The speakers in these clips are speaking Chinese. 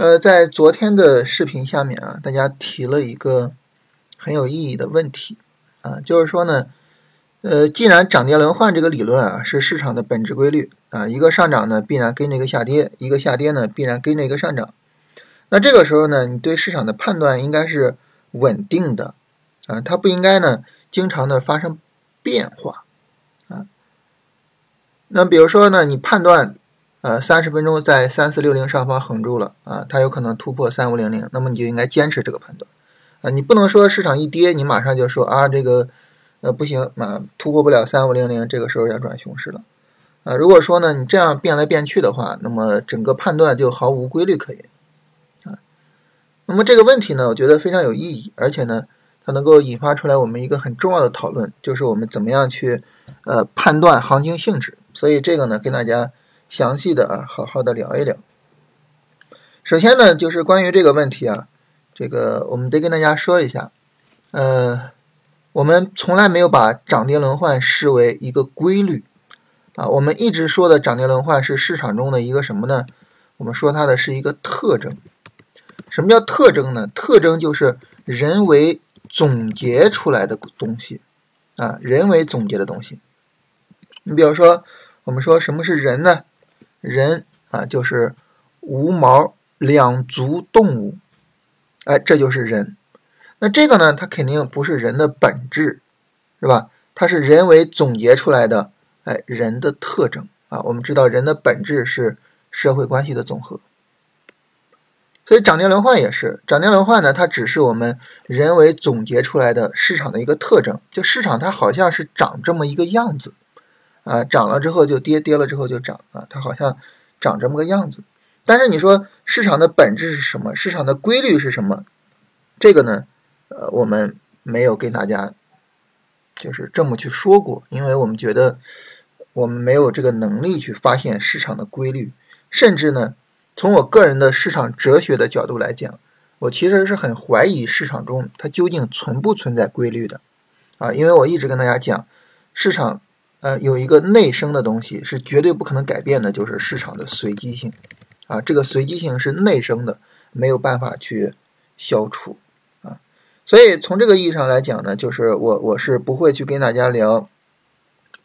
呃，在昨天的视频下面啊，大家提了一个很有意义的问题啊，就是说呢，呃，既然涨跌轮换这个理论啊是市场的本质规律啊，一个上涨呢必然跟着一个下跌，一个下跌呢必然跟着一个上涨，那这个时候呢，你对市场的判断应该是稳定的啊，它不应该呢经常的发生变化啊。那比如说呢，你判断。呃，三十分钟在三四六零上方横住了啊，它有可能突破三五零零，那么你就应该坚持这个判断啊，你不能说市场一跌，你马上就说啊这个呃不行啊，突破不了三五零零，这个时候要转熊市了啊。如果说呢你这样变来变去的话，那么整个判断就毫无规律可言啊。那么这个问题呢，我觉得非常有意义，而且呢，它能够引发出来我们一个很重要的讨论，就是我们怎么样去呃判断行情性质。所以这个呢，跟大家。详细的啊，好好的聊一聊。首先呢，就是关于这个问题啊，这个我们得跟大家说一下，呃，我们从来没有把涨跌轮换视为一个规律啊，我们一直说的涨跌轮换是市场中的一个什么呢？我们说它的是一个特征。什么叫特征呢？特征就是人为总结出来的东西啊，人为总结的东西。你比如说，我们说什么是人呢？人啊，就是无毛两足动物，哎，这就是人。那这个呢，它肯定不是人的本质，是吧？它是人为总结出来的，哎，人的特征啊。我们知道，人的本质是社会关系的总和。所以涨跌轮换也是，涨跌轮换呢，它只是我们人为总结出来的市场的一个特征。就市场它好像是长这么一个样子。啊，涨了之后就跌，跌了之后就涨啊，它好像长这么个样子。但是你说市场的本质是什么？市场的规律是什么？这个呢，呃，我们没有跟大家就是这么去说过，因为我们觉得我们没有这个能力去发现市场的规律。甚至呢，从我个人的市场哲学的角度来讲，我其实是很怀疑市场中它究竟存不存在规律的啊，因为我一直跟大家讲市场。呃，有一个内生的东西是绝对不可能改变的，就是市场的随机性，啊，这个随机性是内生的，没有办法去消除，啊，所以从这个意义上来讲呢，就是我我是不会去跟大家聊，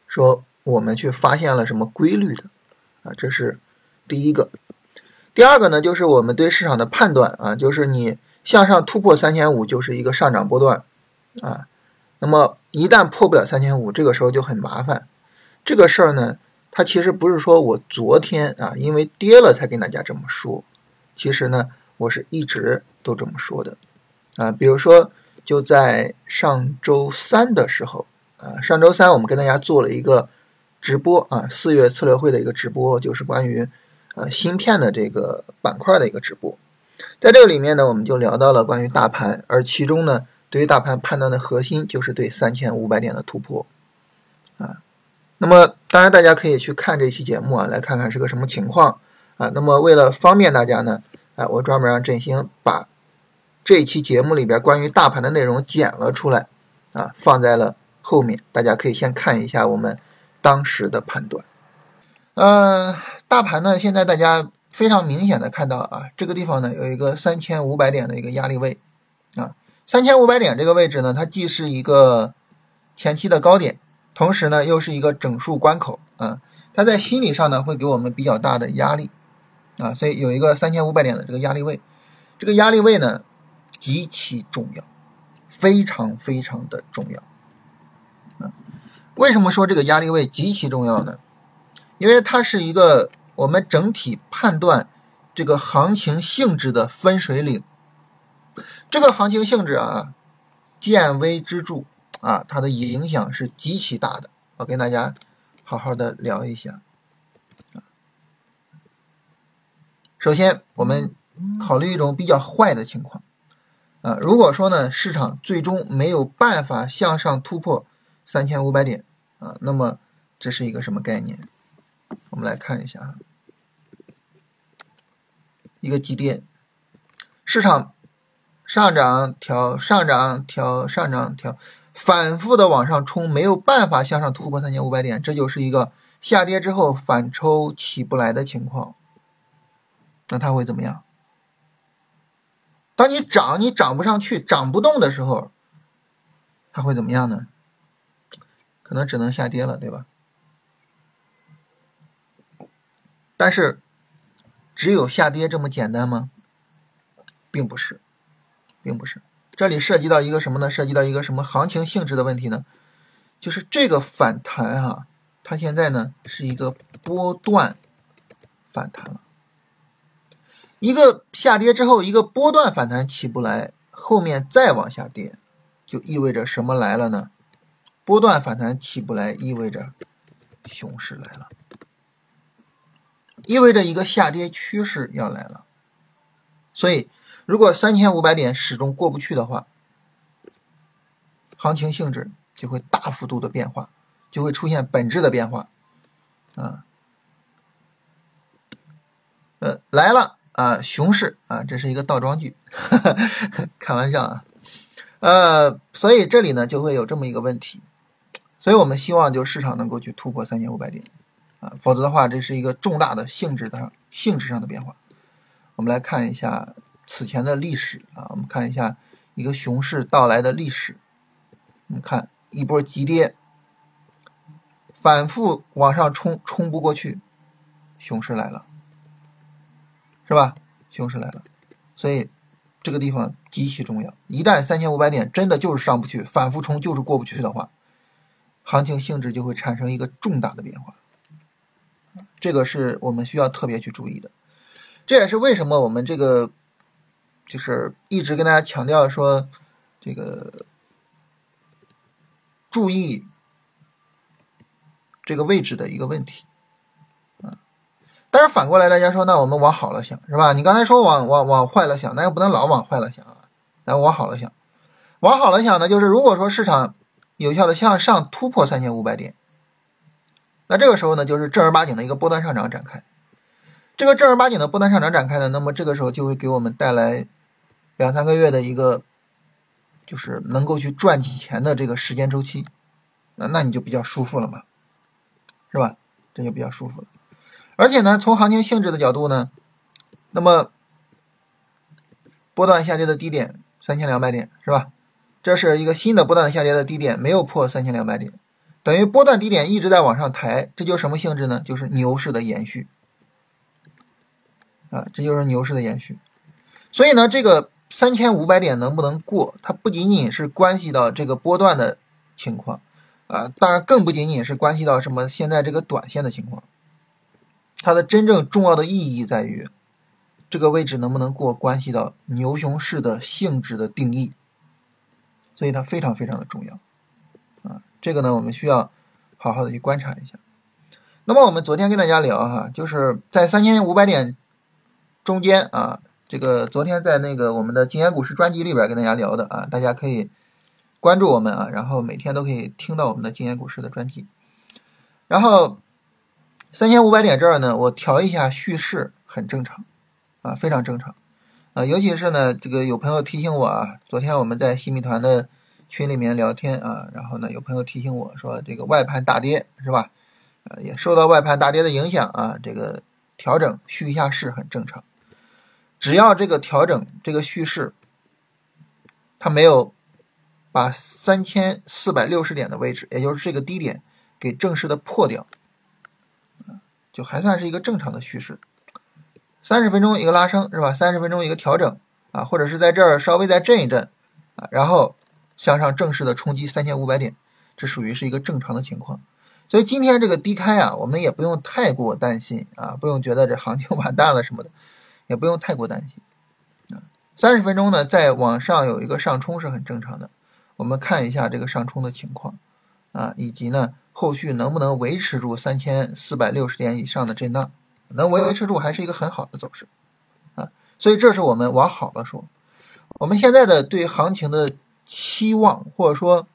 说我们去发现了什么规律的，啊，这是第一个，第二个呢，就是我们对市场的判断啊，就是你向上突破三千五就是一个上涨波段，啊。那么一旦破不了三千五，这个时候就很麻烦。这个事儿呢，它其实不是说我昨天啊，因为跌了才跟大家这么说。其实呢，我是一直都这么说的啊。比如说，就在上周三的时候啊，上周三我们跟大家做了一个直播啊，四月策略会的一个直播，就是关于呃芯片的这个板块的一个直播。在这个里面呢，我们就聊到了关于大盘，而其中呢。对于大盘判断的核心就是对三千五百点的突破，啊，那么当然大家可以去看这期节目啊，来看看是个什么情况啊。那么为了方便大家呢，哎，我专门让振兴把这一期节目里边关于大盘的内容剪了出来啊，放在了后面，大家可以先看一下我们当时的判断。嗯，大盘呢，现在大家非常明显的看到啊，这个地方呢有一个三千五百点的一个压力位。三千五百点这个位置呢，它既是一个前期的高点，同时呢又是一个整数关口啊。它在心理上呢会给我们比较大的压力啊，所以有一个三千五百点的这个压力位，这个压力位呢极其重要，非常非常的重要啊。为什么说这个压力位极其重要呢？因为它是一个我们整体判断这个行情性质的分水岭。这个行情性质啊，见微知著啊，它的影响是极其大的。我跟大家好好的聊一下。首先，我们考虑一种比较坏的情况啊，如果说呢，市场最终没有办法向上突破三千五百点啊，那么这是一个什么概念？我们来看一下啊，一个急跌，市场。上涨调，上涨调，上涨调，反复的往上冲，没有办法向上突破三千五百点，这就是一个下跌之后反抽起不来的情况。那它会怎么样？当你涨你涨不上去、涨不动的时候，它会怎么样呢？可能只能下跌了，对吧？但是，只有下跌这么简单吗？并不是，并不是。这里涉及到一个什么呢？涉及到一个什么行情性质的问题呢？就是这个反弹啊，它现在呢是一个波段反弹了。一个下跌之后，一个波段反弹起不来，后面再往下跌，就意味着什么来了呢？波段反弹起不来，意味着熊市来了。意味着一个下跌趋势要来了，所以如果三千五百点始终过不去的话，行情性质就会大幅度的变化，就会出现本质的变化，啊，呃，来了啊，熊市啊，这是一个倒装句，开玩笑啊，呃，所以这里呢就会有这么一个问题，所以我们希望就市场能够去突破三千五百点啊。否则的话，这是一个重大的性质的性质上的变化。我们来看一下此前的历史啊，我们看一下一个熊市到来的历史。你看一波急跌，反复往上冲，冲不过去，熊市来了，是吧？熊市来了，所以这个地方极其重要。一旦三千五百点真的就是上不去，反复冲就是过不去的话，行情性质就会产生一个重大的变化。这个是我们需要特别去注意的，这也是为什么我们这个就是一直跟大家强调说，这个注意这个位置的一个问题啊。但是反过来，大家说，那我们往好了想，是吧？你刚才说往往往坏了想，那又不能老往坏了想啊，来往好了想，往好了想呢，就是如果说市场有效的向上突破三千五百点。那这个时候呢，就是正儿八经的一个波段上涨展开。这个正儿八经的波段上涨展开呢，那么这个时候就会给我们带来两三个月的一个，就是能够去赚钱的这个时间周期。那那你就比较舒服了嘛，是吧？这就比较舒服了。而且呢，从行情性质的角度呢，那么波段下跌的低点三千两百点是吧？这是一个新的波段下跌的低点，没有破三千两百点。等于波段低点一直在往上抬，这就什么性质呢？就是牛市的延续啊，这就是牛市的延续。所以呢，这个三千五百点能不能过，它不仅仅是关系到这个波段的情况啊，当然更不仅仅是关系到什么现在这个短线的情况。它的真正重要的意义在于，这个位置能不能过，关系到牛熊市的性质的定义，所以它非常非常的重要啊。这个呢，我们需要好好的去观察一下。那么我们昨天跟大家聊哈，就是在三千五百点中间啊，这个昨天在那个我们的金研股市专辑里边跟大家聊的啊，大家可以关注我们啊，然后每天都可以听到我们的金研股市的专辑。然后三千五百点这儿呢，我调一下叙事很正常啊，非常正常啊，尤其是呢，这个有朋友提醒我啊，昨天我们在新米团的。群里面聊天啊，然后呢，有朋友提醒我说，这个外盘大跌是吧？呃，也受到外盘大跌的影响啊，这个调整蓄一下势很正常。只要这个调整这个叙事，它没有把三千四百六十点的位置，也就是这个低点给正式的破掉，就还算是一个正常的叙事。三十分钟一个拉升是吧？三十分钟一个调整啊，或者是在这儿稍微再震一震啊，然后。向上正式的冲击三千五百点，这属于是一个正常的情况，所以今天这个低开啊，我们也不用太过担心啊，不用觉得这行情完蛋了什么的，也不用太过担心啊。三十分钟呢，在往上有一个上冲是很正常的，我们看一下这个上冲的情况啊，以及呢后续能不能维持住三千四百六十点以上的震荡，能维持住还是一个很好的走势啊，所以这是我们往好了说，我们现在的对行情的。期望或者说，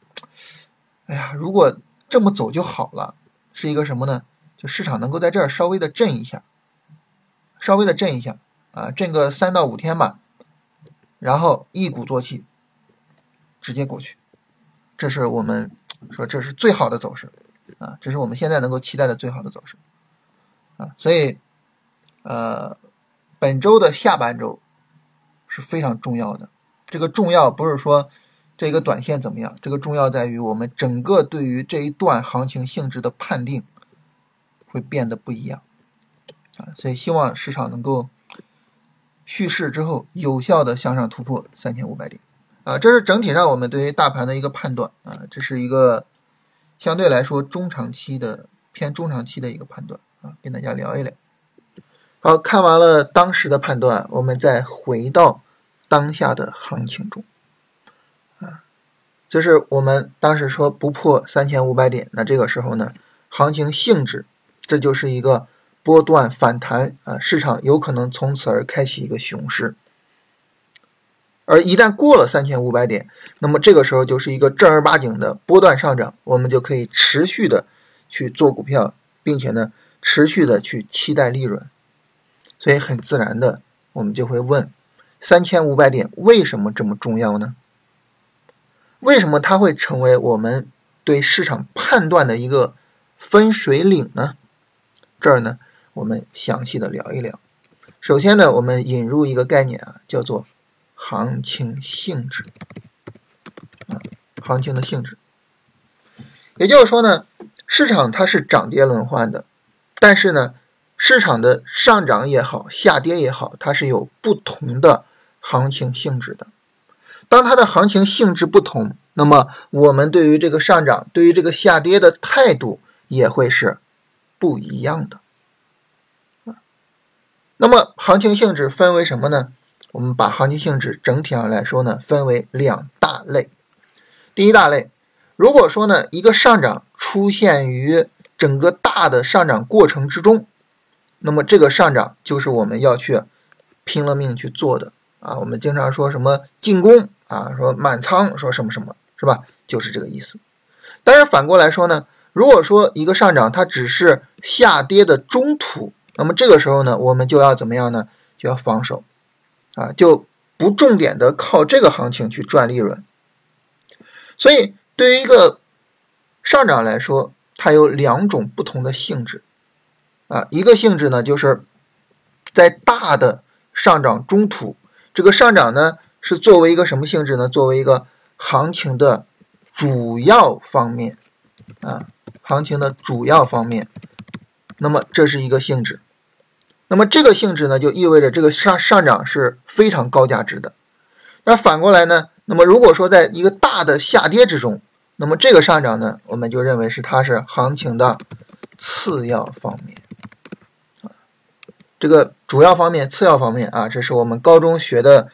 哎呀，如果这么走就好了，是一个什么呢？就市场能够在这儿稍微的震一下，稍微的震一下啊，震个三到五天吧，然后一鼓作气，直接过去，这是我们说这是最好的走势啊，这是我们现在能够期待的最好的走势啊，所以呃，本周的下半周是非常重要的。这个重要不是说这个短线怎么样，这个重要在于我们整个对于这一段行情性质的判定会变得不一样啊。所以希望市场能够蓄势之后有效的向上突破三千五百点啊。这是整体上我们对于大盘的一个判断啊，这是一个相对来说中长期的偏中长期的一个判断啊，跟大家聊一聊。好看完了当时的判断，我们再回到当下的行情中，啊，就是我们当时说不破三千五百点，那这个时候呢，行情性质，这就是一个波段反弹啊，市场有可能从此而开启一个熊市，而一旦过了三千五百点，那么这个时候就是一个正儿八经的波段上涨，我们就可以持续的去做股票，并且呢，持续的去期待利润。所以很自然的，我们就会问：三千五百点为什么这么重要呢？为什么它会成为我们对市场判断的一个分水岭呢？这儿呢，我们详细的聊一聊。首先呢，我们引入一个概念啊，叫做行情性质啊，行情的性质。也就是说呢，市场它是涨跌轮换的，但是呢。市场的上涨也好，下跌也好，它是有不同的行情性质的。当它的行情性质不同，那么我们对于这个上涨、对于这个下跌的态度也会是不一样的。那么行情性质分为什么呢？我们把行情性质整体上来说呢，分为两大类。第一大类，如果说呢，一个上涨出现于整个大的上涨过程之中。那么这个上涨就是我们要去拼了命去做的啊！我们经常说什么进攻啊，说满仓，说什么什么，是吧？就是这个意思。但是反过来说呢，如果说一个上涨它只是下跌的中途，那么这个时候呢，我们就要怎么样呢？就要防守啊，就不重点的靠这个行情去赚利润。所以对于一个上涨来说，它有两种不同的性质。啊，一个性质呢，就是在大的上涨中途，这个上涨呢是作为一个什么性质呢？作为一个行情的主要方面啊，行情的主要方面。那么这是一个性质。那么这个性质呢，就意味着这个上上涨是非常高价值的。那反过来呢？那么如果说在一个大的下跌之中，那么这个上涨呢，我们就认为是它是行情的次要方面。啊这个主要方面、次要方面啊，这是我们高中学的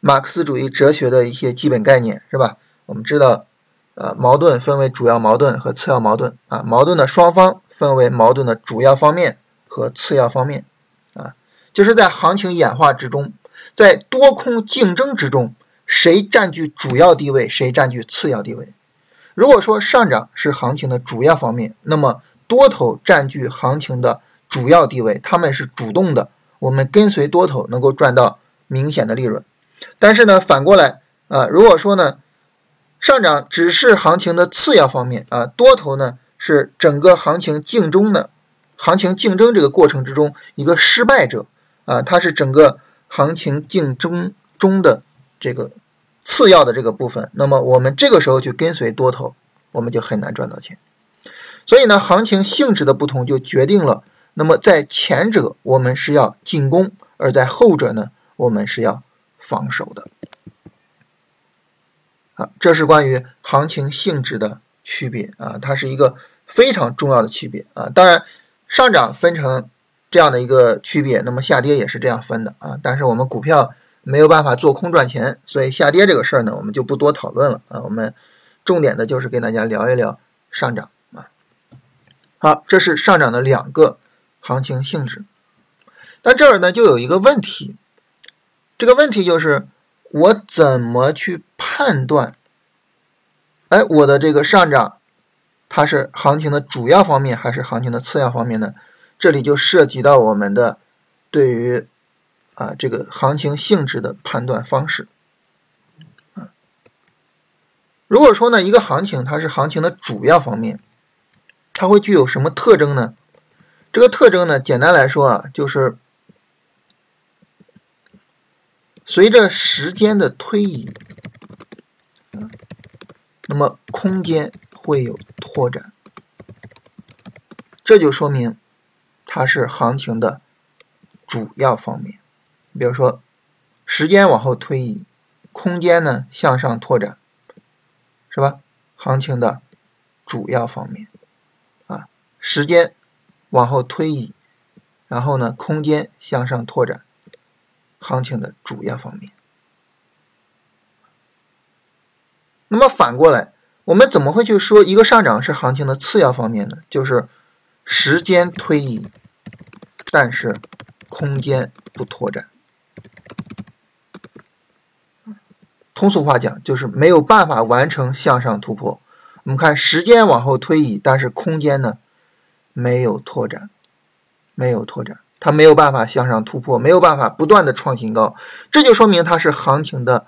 马克思主义哲学的一些基本概念，是吧？我们知道，呃，矛盾分为主要矛盾和次要矛盾啊，矛盾的双方分为矛盾的主要方面和次要方面，就是在行情演化之中，在多空竞争之中，谁占据主要地位，谁占据次要地位。如果说上涨是行情的主要方面，那么多头占据行情的。主要地位，他们是主动的，我们跟随多头能够赚到明显的利润。但是呢，反过来啊，如果说呢，上涨只是行情的次要方面啊，多头呢是整个行情竞争的行情竞争这个过程之中一个失败者啊，它是整个行情竞争中的这个次要的这个部分。那么我们这个时候去跟随多头，我们就很难赚到钱。所以呢，行情性质的不同就决定了。那么在前者，我们是要进攻；而在后者呢，我们是要防守的。啊，这是关于行情性质的区别啊，它是一个非常重要的区别啊。当然，上涨分成这样的一个区别，那么下跌也是这样分的啊。但是我们股票没有办法做空赚钱，所以下跌这个事儿呢，我们就不多讨论了啊。我们重点的就是跟大家聊一聊上涨啊。好，这是上涨的两个。行情性质，那这儿呢就有一个问题，这个问题就是我怎么去判断？哎，我的这个上涨，它是行情的主要方面还是行情的次要方面呢？这里就涉及到我们的对于啊这个行情性质的判断方式。如果说呢一个行情它是行情的主要方面，它会具有什么特征呢？这个特征呢，简单来说啊，就是随着时间的推移，那么空间会有拓展，这就说明它是行情的主要方面。比如说，时间往后推移，空间呢向上拓展，是吧？行情的主要方面啊，时间往后推移，然后呢，空间向上拓展，行情的主要方面。那么反过来，我们怎么会去说一个上涨是行情的次要方面呢？就是时间推移，但是空间不拓展。通俗话讲，就是没有办法完成向上突破。我们看时间往后推移，但是空间呢没有拓展，没有拓展，它没有办法向上突破，没有办法不断的创新高，这就说明它是行情的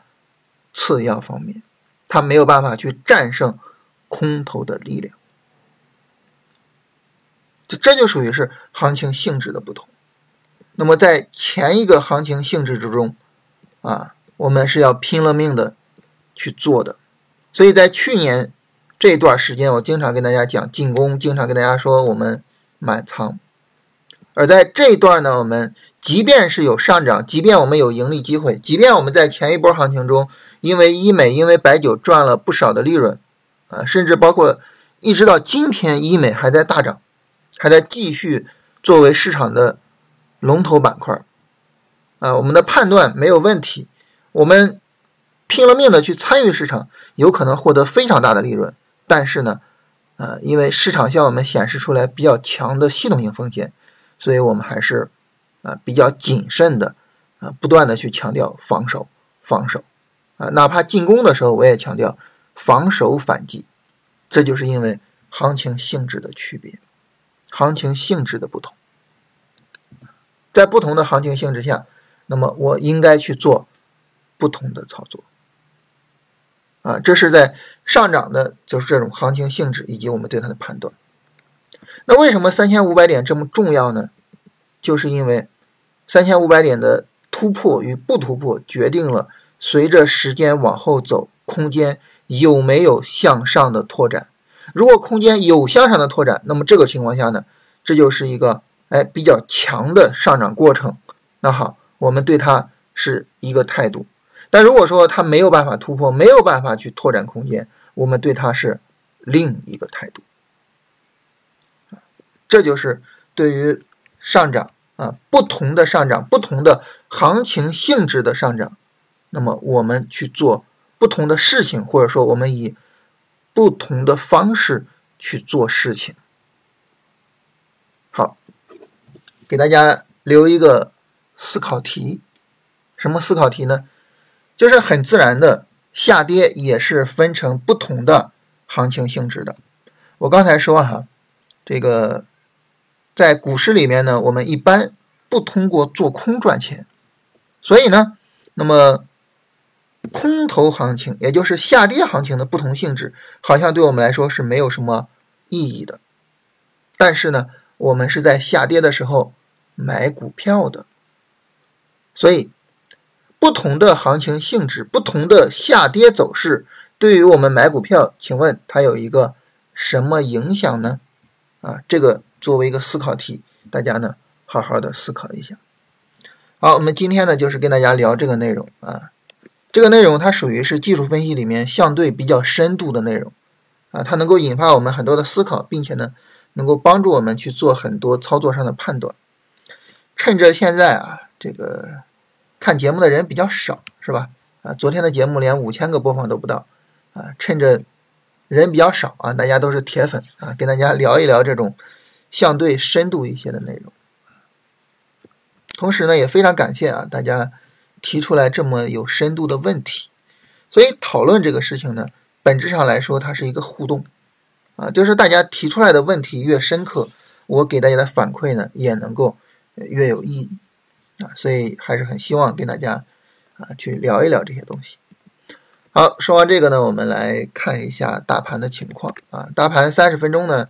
次要方面。它没有办法去战胜空头的力量，这这就属于是行情性质的不同。那么在前一个行情性质之中，啊，我们是要拼了命的去做的。所以在去年这段时间，我经常跟大家讲进攻，经常跟大家说我们满仓。而在这一段呢，我们即便是有上涨，即便我们有盈利机会，即便我们在前一波行情中，因为医美、因为白酒赚了不少的利润，啊，甚至包括一直到今天，医美还在大涨，还在继续作为市场的龙头板块，啊，我们的判断没有问题，我们拼了命的去参与市场，有可能获得非常大的利润，但是呢，呃，因为市场向我们显示出来比较强的系统性风险。所以我们还是啊比较谨慎的啊，不断的去强调防守，防守啊，哪怕进攻的时候，我也强调防守反击。这就是因为行情性质的区别，行情性质的不同，在不同的行情性质下，那么我应该去做不同的操作啊。这是在上涨的，就是这种行情性质以及我们对它的判断。那为什么三千五百点这么重要呢？就是因为三千五百点的突破与不突破，决定了随着时间往后走，空间有没有向上的拓展。如果空间有向上的拓展，那么这个情况下呢，这就是一个哎比较强的上涨过程。那好，我们对它是一个态度。但如果说它没有办法突破，没有办法去拓展空间，我们对它是另一个态度。这就是对于上涨啊，不同的上涨，不同的行情性质的上涨，那么我们去做不同的事情，或者说我们以不同的方式去做事情。好，给大家留一个思考题，什么思考题呢？就是很自然的下跌也是分成不同的行情性质的。我刚才说哈，这个。在股市里面呢，我们一般不通过做空赚钱，所以呢，那么空头行情，也就是下跌行情的不同性质，好像对我们来说是没有什么意义的。但是呢，我们是在下跌的时候买股票的，所以不同的行情性质、不同的下跌走势，对于我们买股票，请问它有一个什么影响呢？啊，这个。作为一个思考题，大家呢好好的思考一下。好，我们今天呢就是跟大家聊这个内容啊。这个内容它属于是技术分析里面相对比较深度的内容啊，它能够引发我们很多的思考，并且呢能够帮助我们去做很多操作上的判断。趁着现在啊这个看节目的人比较少，是吧？啊，昨天的节目连五千个播放都不到啊，趁着人比较少啊，大家都是铁粉啊，跟大家聊一聊这种。相对深度一些的内容，同时呢也非常感谢啊大家提出来这么有深度的问题，所以讨论这个事情呢，本质上来说它是一个互动啊，就是大家提出来的问题越深刻，我给大家的反馈呢也能够越有意义啊，所以还是很希望跟大家啊去聊一聊这些东西。好，说完这个呢，我们来看一下大盘的情况啊，大盘三十分钟呢。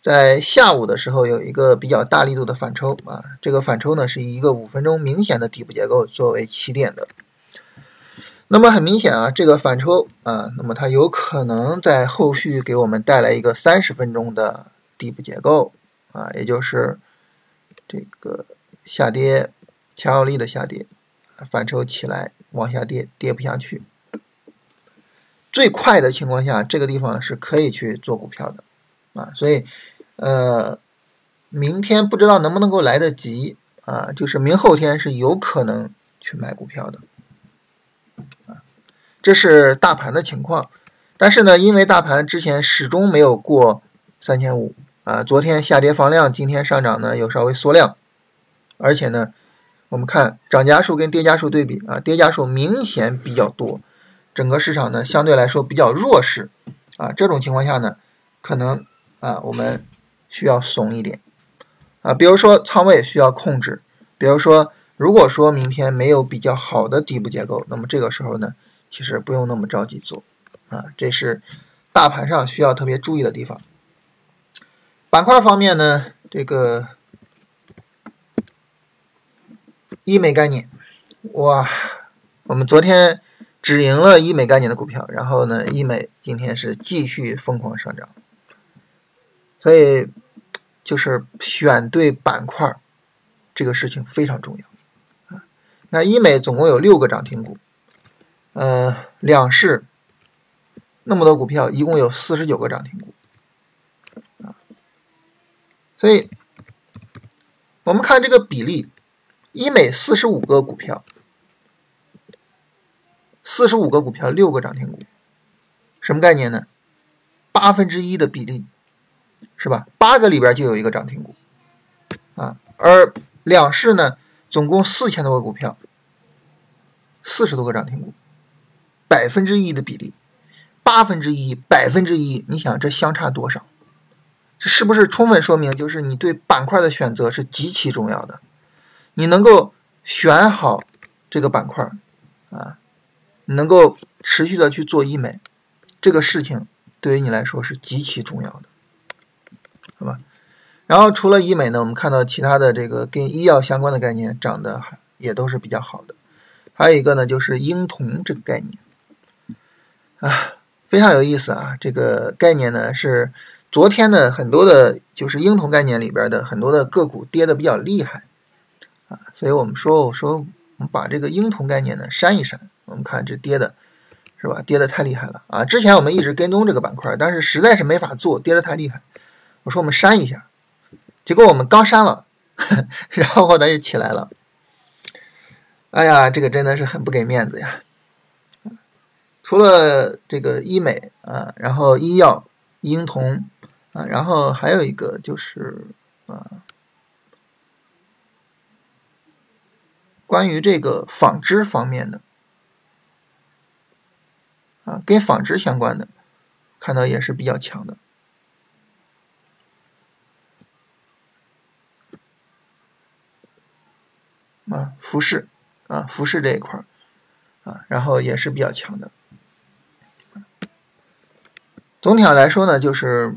在下午的时候有一个比较大力度的反抽啊，这个反抽呢是以一个五分钟明显的底部结构作为起点的，那么很明显啊，这个反抽啊，那么它有可能在后续给我们带来一个三十分钟的底部结构啊，也就是这个下跌强有力的下跌，反抽起来往下跌，跌不下去。最快的情况下，这个地方是可以去做股票的啊，所以呃，明天不知道能不能够来得及啊，就是明后天是有可能去买股票的。啊这是大盘的情况，但是呢，因为大盘之前始终没有过三千五啊，昨天下跌放量，今天上涨呢又稍微缩量，而且呢，我们看涨家数跟跌家数对比啊，跌家数明显比较多，整个市场呢相对来说比较弱势啊，这种情况下呢，可能啊我们需要怂一点啊，比如说仓位需要控制，比如说如果说明天没有比较好的底部结构，那么这个时候呢。其实不用那么着急做，啊，这是大盘上需要特别注意的地方。板块方面呢，这个医美概念，哇，我们昨天只赢了医美概念的股票，然后呢，医美今天是继续疯狂上涨，所以就是选对板块这个事情非常重要啊。那医美总共有六个涨停股。呃，两市那么多股票，一共有四十九个涨停股啊，所以我们看这个比例，医美四十五个股票，四十五个股票六个涨停股，什么概念呢？八分之一的比例是吧？八个里边就有一个涨停股啊，而两市呢，总共四千多个股票，四十多个涨停股。百分之一的比例，八分之一，百分之一，你想这相差多少？这是不是充分说明，就是你对板块的选择是极其重要的？你能够选好这个板块啊，你能够持续的去做医美，这个事情对于你来说是极其重要的，是吧？然后除了医美呢，我们看到其他的这个跟医药相关的概念涨得也都是比较好的，还有一个呢就是婴童这个概念。啊，非常有意思啊！这个概念呢是昨天呢很多的，就是婴童概念里边的很多的个股跌的比较厉害啊，所以我们说我说我们把这个婴童概念呢删一删，我们看这跌的是吧？跌的太厉害了啊！之前我们一直跟踪这个板块，但是实在是没法做，跌的太厉害。我说我们删一下，结果我们刚删了，然后它就起来了。哎呀，这个真的是很不给面子呀！除了这个医美啊，然后医药、婴童啊，然后还有一个就是啊，关于这个纺织方面的啊，跟纺织相关的，看到也是比较强的啊，服饰啊，服饰这一块啊，然后也是比较强的。总体上来说呢，就是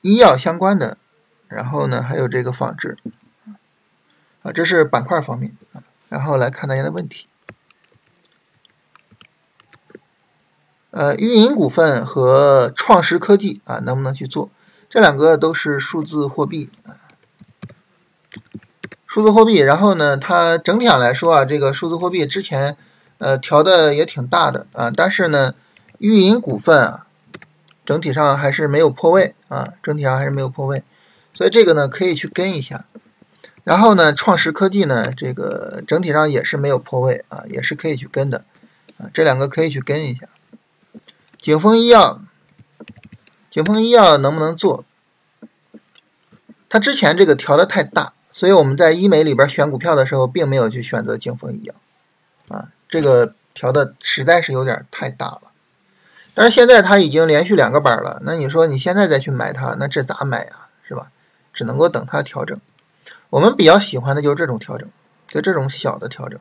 医药相关的，然后呢还有这个纺织，啊，这是板块方面啊。然后来看大家的问题，呃，运营股份和创实科技啊，能不能去做？这两个都是数字货币啊，数字货币。然后呢，它整体上来说啊，这个数字货币之前呃调的也挺大的啊，但是呢，运营股份啊。整体上还是没有破位啊，整体上还是没有破位，所以这个呢可以去跟一下。然后呢，创实科技呢，这个整体上也是没有破位啊，也是可以去跟的啊，这两个可以去跟一下。景峰医药，景峰医药能不能做？它之前这个调的太大，所以我们在医美里边选股票的时候，并没有去选择景丰医药啊，这个调的实在是有点太大了。但是现在它已经连续两个板了，那你说你现在再去买它，那这咋买呀？是吧？只能够等它调整。我们比较喜欢的就是这种调整，就这种小的调整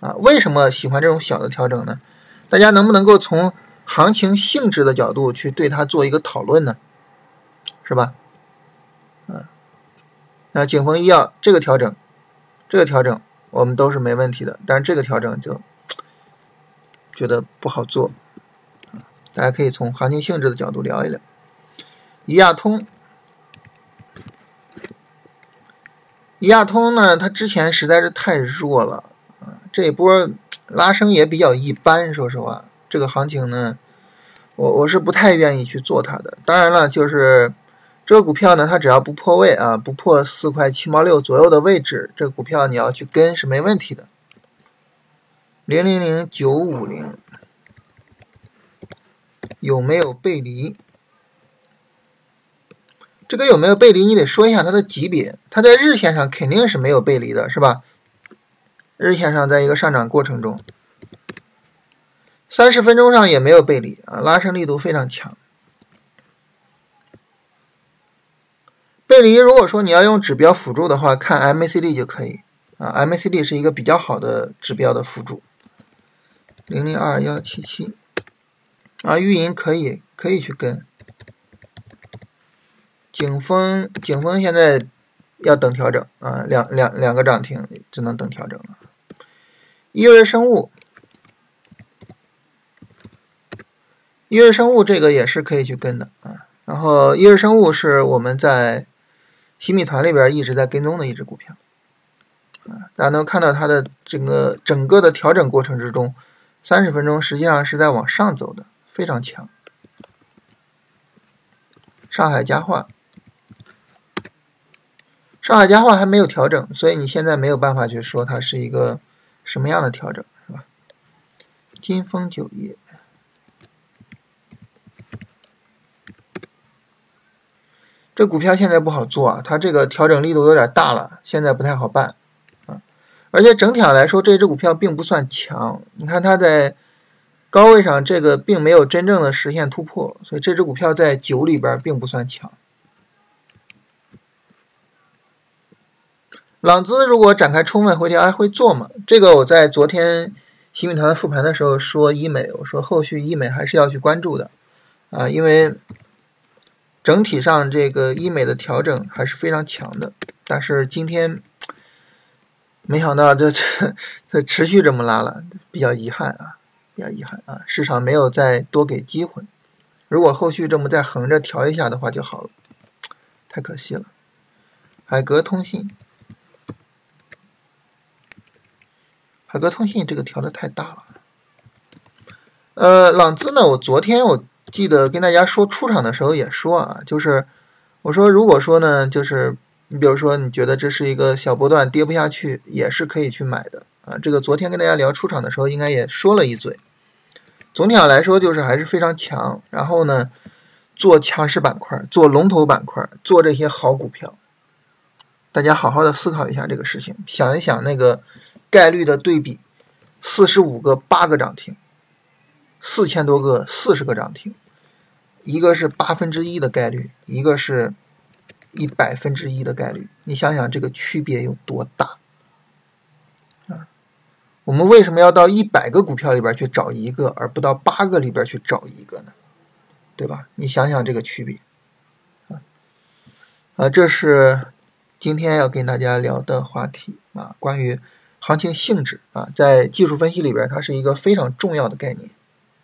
啊。为什么喜欢这种小的调整呢？大家能不能够从行情性质的角度去对它做一个讨论呢？是吧？那景峰医药这个调整，这个调整我们都是没问题的，但是这个调整就觉得不好做，大家可以从行情性质的角度聊一聊。怡亚通，怡亚通呢，它之前实在是太弱了，这一波拉升也比较一般，说实话，这个行情呢，我我是不太愿意去做它的。当然了，就是这个股票呢，它只要不破位啊，不破四块七毛六左右的位置，这个股票你要去跟是没问题的。零零零九五零有没有背离？这个有没有背离？你得说一下它的级别。它在日线上肯定是没有背离的，是吧？日线上在一个上涨过程中，三十分钟上也没有背离啊，拉升力度非常强。背离，如果说你要用指标辅助的话，看 MACD 就可以啊，MACD 是一个比较好的指标的辅助。零零二幺七七，啊，运营可以可以去跟。景峰景峰现在要等调整啊，两两两个涨停，只能等调整了。一瑞生物，一瑞生物这个也是可以去跟的啊。然后一瑞生物是我们在新米团里边一直在跟踪的一只股票啊，大家能看到它的整个整个的调整过程之中。三十分钟实际上是在往上走的，非常强。上海家化，上海家化还没有调整，所以你现在没有办法去说它是一个什么样的调整，是吧？金丰酒业，这股票现在不好做啊，它这个调整力度有点大了，现在不太好办。啊而且整体上来说，这只股票并不算强。你看它在高位上，这个并没有真正的实现突破，所以这只股票在九里边并不算强。朗姿如果展开充分回调，还会做吗？这个我在昨天新米团复盘的时候说医美，我说后续医美还是要去关注的啊，因为整体上这个医美的调整还是非常强的。但是今天。没想到这这持续这么拉了，比较遗憾啊，比较遗憾啊，市场没有再多给机会。如果后续这么再横着调一下的话就好了，太可惜了。海格通信，海格通信这个调的太大了。呃，朗姿呢，我昨天我记得跟大家说出场的时候也说啊，就是我说如果说呢，就是。你比如说，你觉得这是一个小波段跌不下去，也是可以去买的啊。这个昨天跟大家聊出场的时候，应该也说了一嘴。总体上来说，就是还是非常强。然后呢，做强势板块，做龙头板块，做这些好股票。大家好好的思考一下这个事情，想一想那个概率的对比：四十五个八个涨停，四千多个四十个涨停，一个是八分之一的概率，一个是。一百分之一的概率，你想想这个区别有多大啊？我们为什么要到一百个股票里边去找一个，而不到八个里边去找一个呢？对吧？你想想这个区别啊！啊，这是今天要跟大家聊的话题啊，关于行情性质啊，在技术分析里边，它是一个非常重要的概念。